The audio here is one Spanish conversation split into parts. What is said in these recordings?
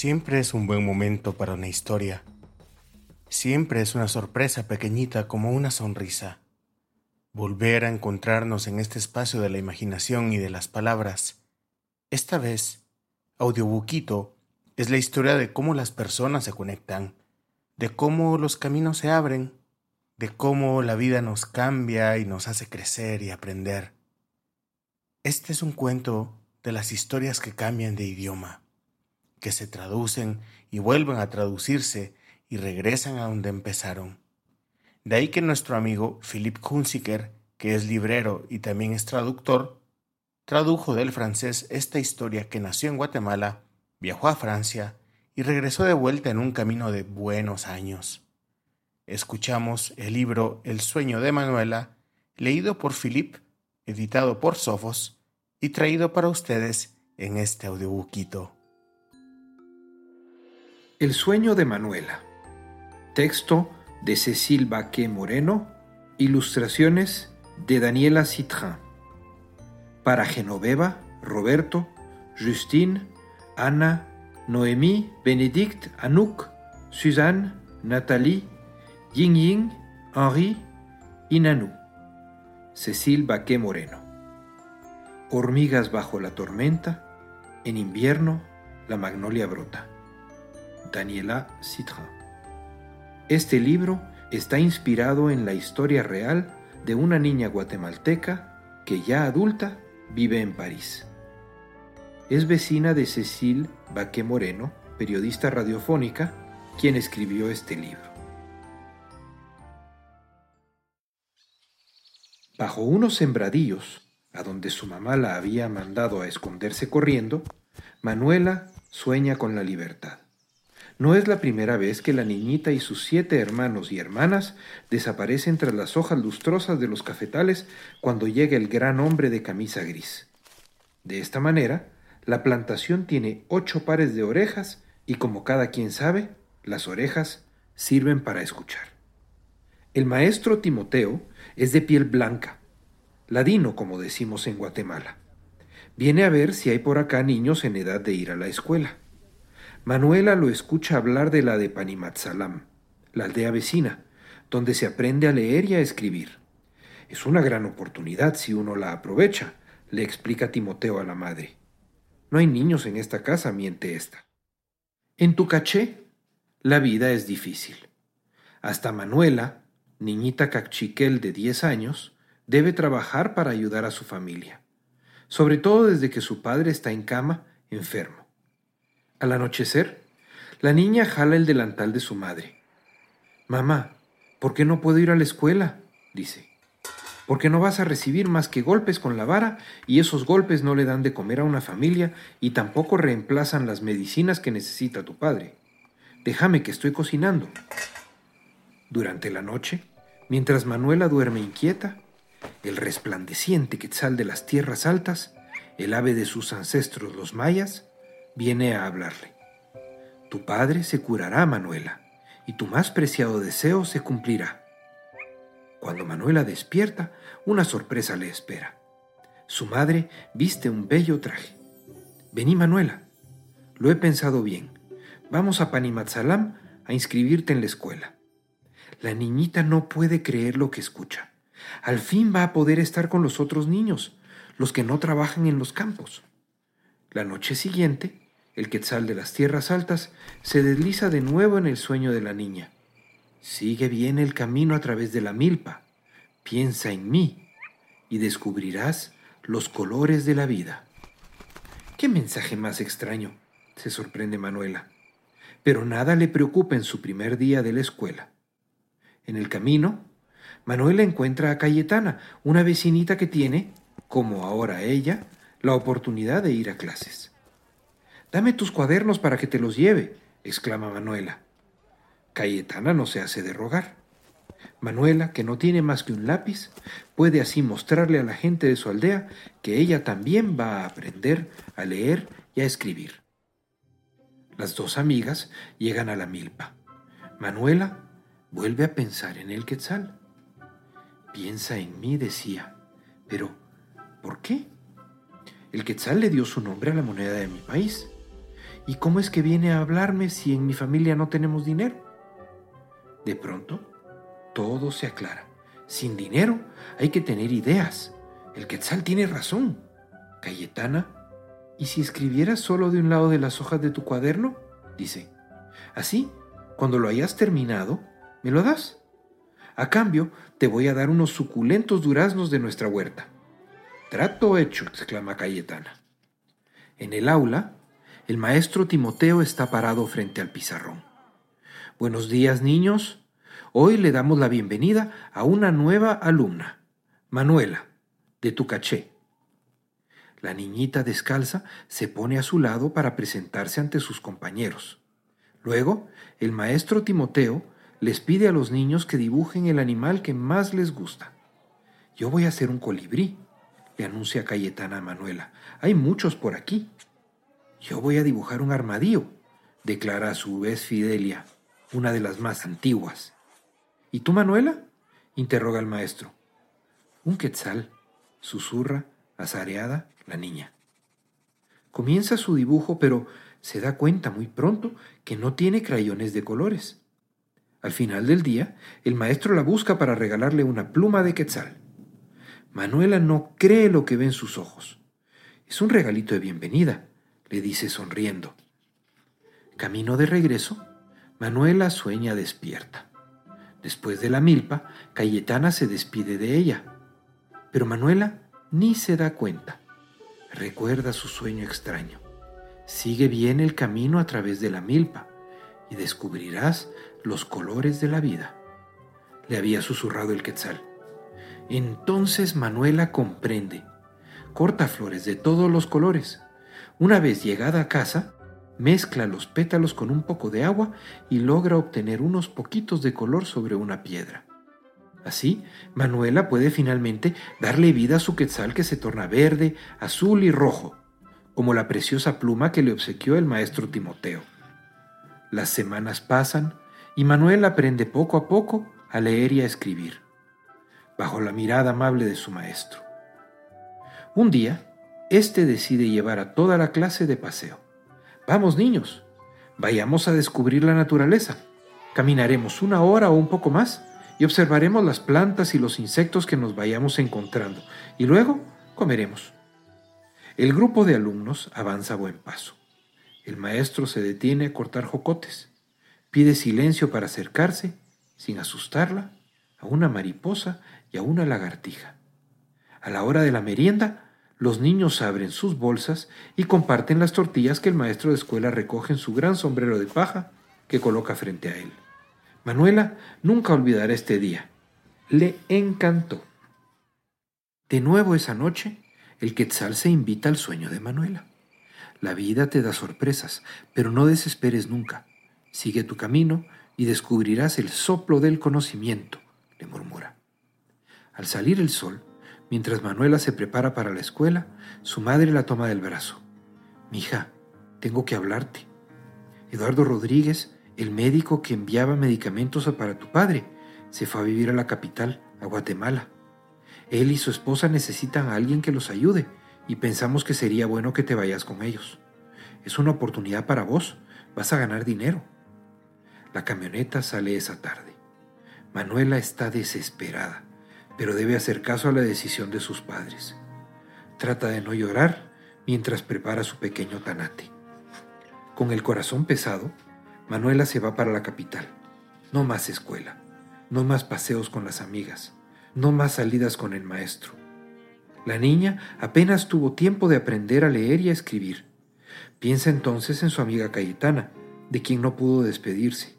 Siempre es un buen momento para una historia. Siempre es una sorpresa pequeñita como una sonrisa. Volver a encontrarnos en este espacio de la imaginación y de las palabras. Esta vez, Audiobuquito es la historia de cómo las personas se conectan, de cómo los caminos se abren, de cómo la vida nos cambia y nos hace crecer y aprender. Este es un cuento de las historias que cambian de idioma que se traducen y vuelven a traducirse y regresan a donde empezaron. De ahí que nuestro amigo Philip Hunziker, que es librero y también es traductor, tradujo del francés esta historia que nació en Guatemala, viajó a Francia y regresó de vuelta en un camino de buenos años. Escuchamos el libro El sueño de Manuela, leído por Philip, editado por Sofos y traído para ustedes en este audiobuquito. El sueño de Manuela. Texto de Cecil Baquet Moreno. Ilustraciones de Daniela Citrin. Para Genoveva, Roberto, Justine, Ana, Noémie, Benedict, Anouk, Suzanne, Nathalie, Ying Ying, Henri y Nanou. Cecil Baquet Moreno. Hormigas bajo la tormenta. En invierno, la magnolia brota. Daniela Citrin. Este libro está inspirado en la historia real de una niña guatemalteca que ya adulta vive en París. Es vecina de Cecil Baque Moreno, periodista radiofónica, quien escribió este libro. Bajo unos sembradillos, a donde su mamá la había mandado a esconderse corriendo, Manuela sueña con la libertad. No es la primera vez que la niñita y sus siete hermanos y hermanas desaparecen tras las hojas lustrosas de los cafetales cuando llega el gran hombre de camisa gris. De esta manera, la plantación tiene ocho pares de orejas y como cada quien sabe, las orejas sirven para escuchar. El maestro Timoteo es de piel blanca, ladino como decimos en Guatemala. Viene a ver si hay por acá niños en edad de ir a la escuela. Manuela lo escucha hablar de la de Panimatzalam, la aldea vecina, donde se aprende a leer y a escribir. Es una gran oportunidad si uno la aprovecha, le explica Timoteo a la madre. No hay niños en esta casa, miente esta. En tu caché, la vida es difícil. Hasta Manuela, niñita cachiquel de diez años, debe trabajar para ayudar a su familia, sobre todo desde que su padre está en cama, enfermo. Al anochecer, la niña jala el delantal de su madre. Mamá, ¿por qué no puedo ir a la escuela? dice. Porque no vas a recibir más que golpes con la vara y esos golpes no le dan de comer a una familia y tampoco reemplazan las medicinas que necesita tu padre. Déjame que estoy cocinando. Durante la noche, mientras Manuela duerme inquieta, el resplandeciente quetzal de las tierras altas, el ave de sus ancestros los mayas, viene a hablarle. Tu padre se curará, Manuela, y tu más preciado deseo se cumplirá. Cuando Manuela despierta, una sorpresa le espera. Su madre viste un bello traje. Vení, Manuela. Lo he pensado bien. Vamos a Panimatzalam a inscribirte en la escuela. La niñita no puede creer lo que escucha. Al fin va a poder estar con los otros niños, los que no trabajan en los campos. La noche siguiente, el quetzal de las tierras altas se desliza de nuevo en el sueño de la niña. Sigue bien el camino a través de la milpa. Piensa en mí y descubrirás los colores de la vida. ¿Qué mensaje más extraño? se sorprende Manuela. Pero nada le preocupa en su primer día de la escuela. En el camino, Manuela encuentra a Cayetana, una vecinita que tiene, como ahora ella, la oportunidad de ir a clases. Dame tus cuadernos para que te los lleve, exclama Manuela. Cayetana no se hace de rogar. Manuela, que no tiene más que un lápiz, puede así mostrarle a la gente de su aldea que ella también va a aprender a leer y a escribir. Las dos amigas llegan a la milpa. Manuela vuelve a pensar en el quetzal. Piensa en mí, decía. Pero, ¿por qué? El quetzal le dio su nombre a la moneda de mi país. ¿Y cómo es que viene a hablarme si en mi familia no tenemos dinero? De pronto, todo se aclara. Sin dinero hay que tener ideas. El Quetzal tiene razón. Cayetana, ¿y si escribieras solo de un lado de las hojas de tu cuaderno? Dice. Así, cuando lo hayas terminado, me lo das. A cambio, te voy a dar unos suculentos duraznos de nuestra huerta. Trato hecho, exclama Cayetana. En el aula, el maestro Timoteo está parado frente al pizarrón. Buenos días, niños. Hoy le damos la bienvenida a una nueva alumna, Manuela, de Tucaché. La niñita descalza se pone a su lado para presentarse ante sus compañeros. Luego, el maestro Timoteo les pide a los niños que dibujen el animal que más les gusta. Yo voy a hacer un colibrí, le anuncia Cayetana a Manuela. Hay muchos por aquí. Yo voy a dibujar un armadillo, declara a su vez Fidelia, una de las más antiguas. ¿Y tú, Manuela? interroga el maestro. Un quetzal, susurra, azareada, la niña. Comienza su dibujo, pero se da cuenta muy pronto que no tiene crayones de colores. Al final del día, el maestro la busca para regalarle una pluma de quetzal. Manuela no cree lo que ve en sus ojos. Es un regalito de bienvenida, le dice sonriendo. Camino de regreso, Manuela sueña despierta. Después de la milpa, Cayetana se despide de ella. Pero Manuela ni se da cuenta. Recuerda su sueño extraño. Sigue bien el camino a través de la milpa y descubrirás los colores de la vida. Le había susurrado el quetzal. Entonces Manuela comprende. Corta flores de todos los colores. Una vez llegada a casa, mezcla los pétalos con un poco de agua y logra obtener unos poquitos de color sobre una piedra. Así, Manuela puede finalmente darle vida a su quetzal que se torna verde, azul y rojo, como la preciosa pluma que le obsequió el maestro Timoteo. Las semanas pasan y Manuela aprende poco a poco a leer y a escribir, bajo la mirada amable de su maestro. Un día, éste decide llevar a toda la clase de paseo. Vamos, niños, vayamos a descubrir la naturaleza. Caminaremos una hora o un poco más y observaremos las plantas y los insectos que nos vayamos encontrando, y luego comeremos. El grupo de alumnos avanza a buen paso. El maestro se detiene a cortar jocotes. Pide silencio para acercarse, sin asustarla, a una mariposa y a una lagartija. A la hora de la merienda, los niños abren sus bolsas y comparten las tortillas que el maestro de escuela recoge en su gran sombrero de paja que coloca frente a él. Manuela nunca olvidará este día. Le encantó. De nuevo esa noche, el quetzal se invita al sueño de Manuela. La vida te da sorpresas, pero no desesperes nunca. Sigue tu camino y descubrirás el soplo del conocimiento, le murmura. Al salir el sol, Mientras Manuela se prepara para la escuela, su madre la toma del brazo. Mija, tengo que hablarte. Eduardo Rodríguez, el médico que enviaba medicamentos para tu padre, se fue a vivir a la capital, a Guatemala. Él y su esposa necesitan a alguien que los ayude y pensamos que sería bueno que te vayas con ellos. Es una oportunidad para vos, vas a ganar dinero. La camioneta sale esa tarde. Manuela está desesperada pero debe hacer caso a la decisión de sus padres. Trata de no llorar mientras prepara su pequeño tanate. Con el corazón pesado, Manuela se va para la capital. No más escuela, no más paseos con las amigas, no más salidas con el maestro. La niña apenas tuvo tiempo de aprender a leer y a escribir. Piensa entonces en su amiga Cayetana, de quien no pudo despedirse.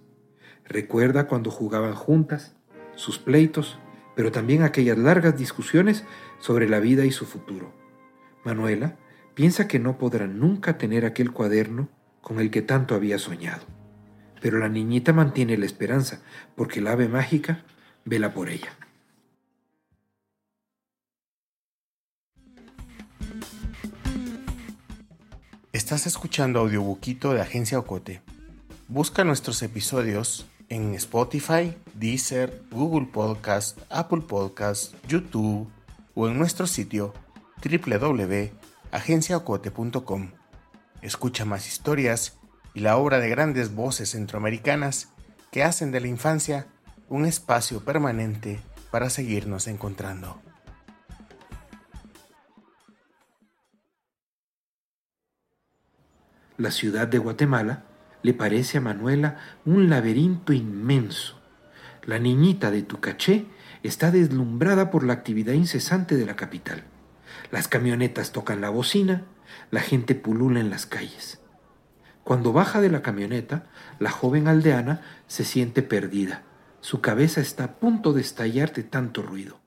Recuerda cuando jugaban juntas, sus pleitos pero también aquellas largas discusiones sobre la vida y su futuro. Manuela piensa que no podrá nunca tener aquel cuaderno con el que tanto había soñado. Pero la niñita mantiene la esperanza, porque la ave mágica vela por ella. Estás escuchando Audiobuquito de Agencia Ocote. Busca nuestros episodios en Spotify, Deezer, Google Podcast, Apple Podcast, YouTube o en nuestro sitio www.agenciaocote.com. Escucha más historias y la obra de grandes voces centroamericanas que hacen de la infancia un espacio permanente para seguirnos encontrando. La ciudad de Guatemala le parece a Manuela un laberinto inmenso. La niñita de Tucaché está deslumbrada por la actividad incesante de la capital. Las camionetas tocan la bocina, la gente pulula en las calles. Cuando baja de la camioneta, la joven aldeana se siente perdida. Su cabeza está a punto de estallar de tanto ruido.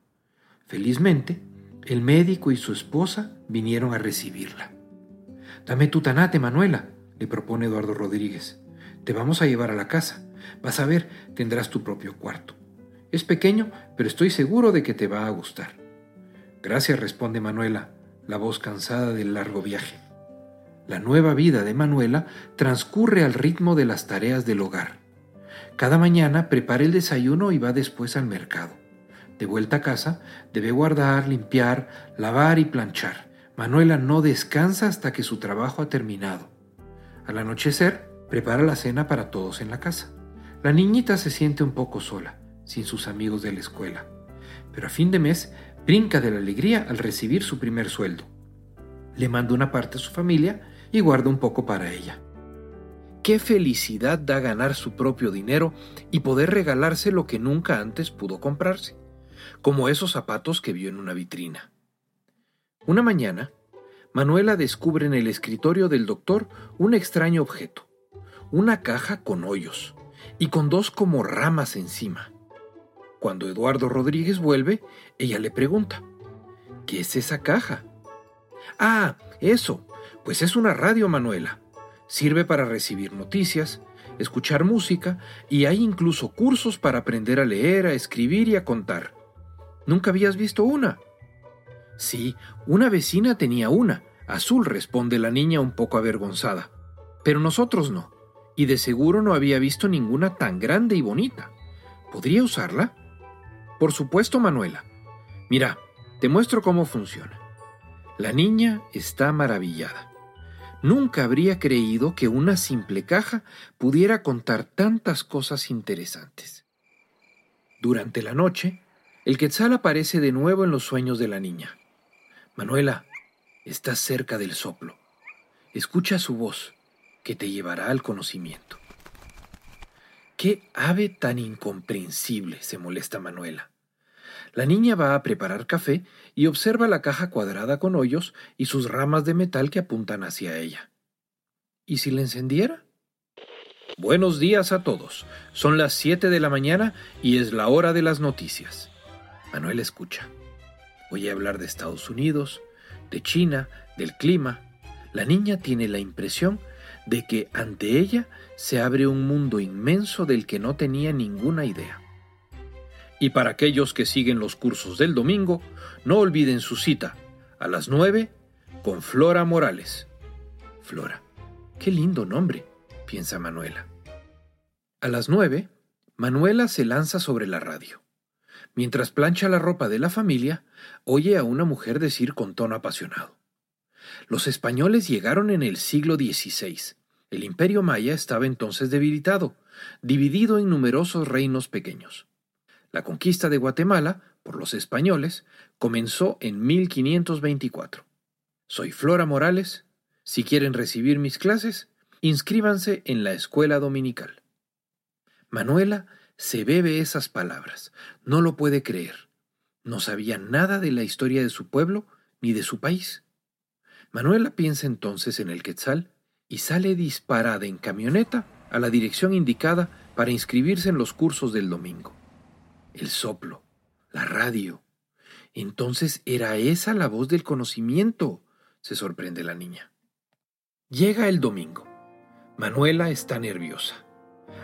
Felizmente, el médico y su esposa vinieron a recibirla. Dame tu tanate, Manuela, le propone Eduardo Rodríguez. Te vamos a llevar a la casa. Vas a ver, tendrás tu propio cuarto. Es pequeño, pero estoy seguro de que te va a gustar. Gracias, responde Manuela, la voz cansada del largo viaje. La nueva vida de Manuela transcurre al ritmo de las tareas del hogar. Cada mañana prepara el desayuno y va después al mercado. De vuelta a casa, debe guardar, limpiar, lavar y planchar. Manuela no descansa hasta que su trabajo ha terminado. Al anochecer, prepara la cena para todos en la casa. La niñita se siente un poco sola, sin sus amigos de la escuela, pero a fin de mes brinca de la alegría al recibir su primer sueldo. Le manda una parte a su familia y guarda un poco para ella. Qué felicidad da ganar su propio dinero y poder regalarse lo que nunca antes pudo comprarse, como esos zapatos que vio en una vitrina. Una mañana, Manuela descubre en el escritorio del doctor un extraño objeto, una caja con hoyos y con dos como ramas encima. Cuando Eduardo Rodríguez vuelve, ella le pregunta, ¿qué es esa caja? Ah, eso, pues es una radio, Manuela. Sirve para recibir noticias, escuchar música y hay incluso cursos para aprender a leer, a escribir y a contar. ¿Nunca habías visto una? Sí, una vecina tenía una. Azul, responde la niña un poco avergonzada. Pero nosotros no. Y de seguro no había visto ninguna tan grande y bonita. ¿Podría usarla? Por supuesto, Manuela. Mira, te muestro cómo funciona. La niña está maravillada. Nunca habría creído que una simple caja pudiera contar tantas cosas interesantes. Durante la noche, el quetzal aparece de nuevo en los sueños de la niña. Manuela, estás cerca del soplo. Escucha su voz, que te llevará al conocimiento. ¡Qué ave tan incomprensible! se molesta Manuela. La niña va a preparar café y observa la caja cuadrada con hoyos y sus ramas de metal que apuntan hacia ella. ¿Y si la encendiera? Buenos días a todos. Son las 7 de la mañana y es la hora de las noticias. Manuel escucha. Oye hablar de Estados Unidos, de China, del clima. La niña tiene la impresión de que ante ella se abre un mundo inmenso del que no tenía ninguna idea. Y para aquellos que siguen los cursos del domingo, no olviden su cita a las 9 con Flora Morales. Flora, qué lindo nombre, piensa Manuela. A las 9, Manuela se lanza sobre la radio. Mientras plancha la ropa de la familia, oye a una mujer decir con tono apasionado. Los españoles llegaron en el siglo XVI. El imperio maya estaba entonces debilitado, dividido en numerosos reinos pequeños. La conquista de Guatemala por los españoles comenzó en 1524. Soy Flora Morales. Si quieren recibir mis clases, inscríbanse en la escuela dominical. Manuela se bebe esas palabras. No lo puede creer. No sabía nada de la historia de su pueblo ni de su país. Manuela piensa entonces en el Quetzal y sale disparada en camioneta a la dirección indicada para inscribirse en los cursos del domingo el soplo, la radio. Entonces era esa la voz del conocimiento, se sorprende la niña. Llega el domingo. Manuela está nerviosa.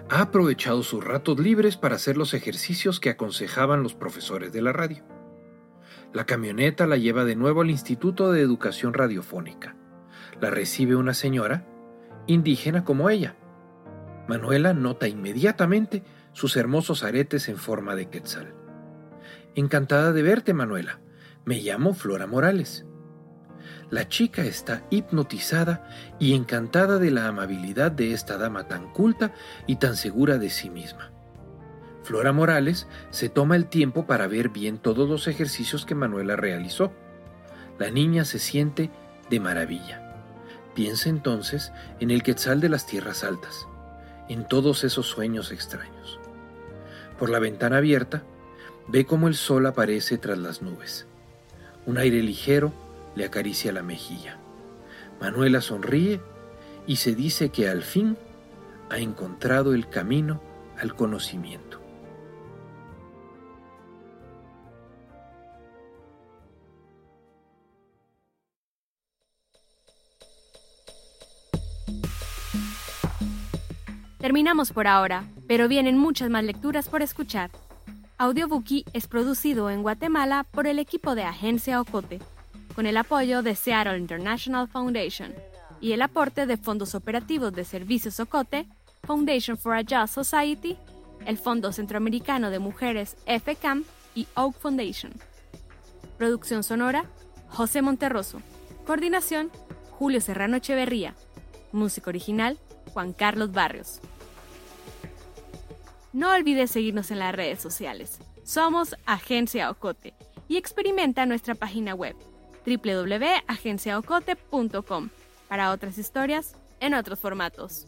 Ha aprovechado sus ratos libres para hacer los ejercicios que aconsejaban los profesores de la radio. La camioneta la lleva de nuevo al Instituto de Educación Radiofónica. La recibe una señora, indígena como ella. Manuela nota inmediatamente sus hermosos aretes en forma de quetzal. Encantada de verte, Manuela. Me llamo Flora Morales. La chica está hipnotizada y encantada de la amabilidad de esta dama tan culta y tan segura de sí misma. Flora Morales se toma el tiempo para ver bien todos los ejercicios que Manuela realizó. La niña se siente de maravilla. Piensa entonces en el quetzal de las tierras altas, en todos esos sueños extraños. Por la ventana abierta, ve cómo el sol aparece tras las nubes. Un aire ligero le acaricia la mejilla. Manuela sonríe y se dice que al fin ha encontrado el camino al conocimiento. Terminamos por ahora, pero vienen muchas más lecturas por escuchar. Audiobookie es producido en Guatemala por el equipo de Agencia Ocote, con el apoyo de Seattle International Foundation y el aporte de fondos operativos de Servicios Ocote, Foundation for a Just Society, el Fondo Centroamericano de Mujeres FCAM y Oak Foundation. Producción sonora, José Monterroso. Coordinación, Julio Serrano Echeverría. Música original, Juan Carlos Barrios. No olvides seguirnos en las redes sociales. Somos Agencia Ocote y experimenta nuestra página web www.agenciaocote.com para otras historias en otros formatos.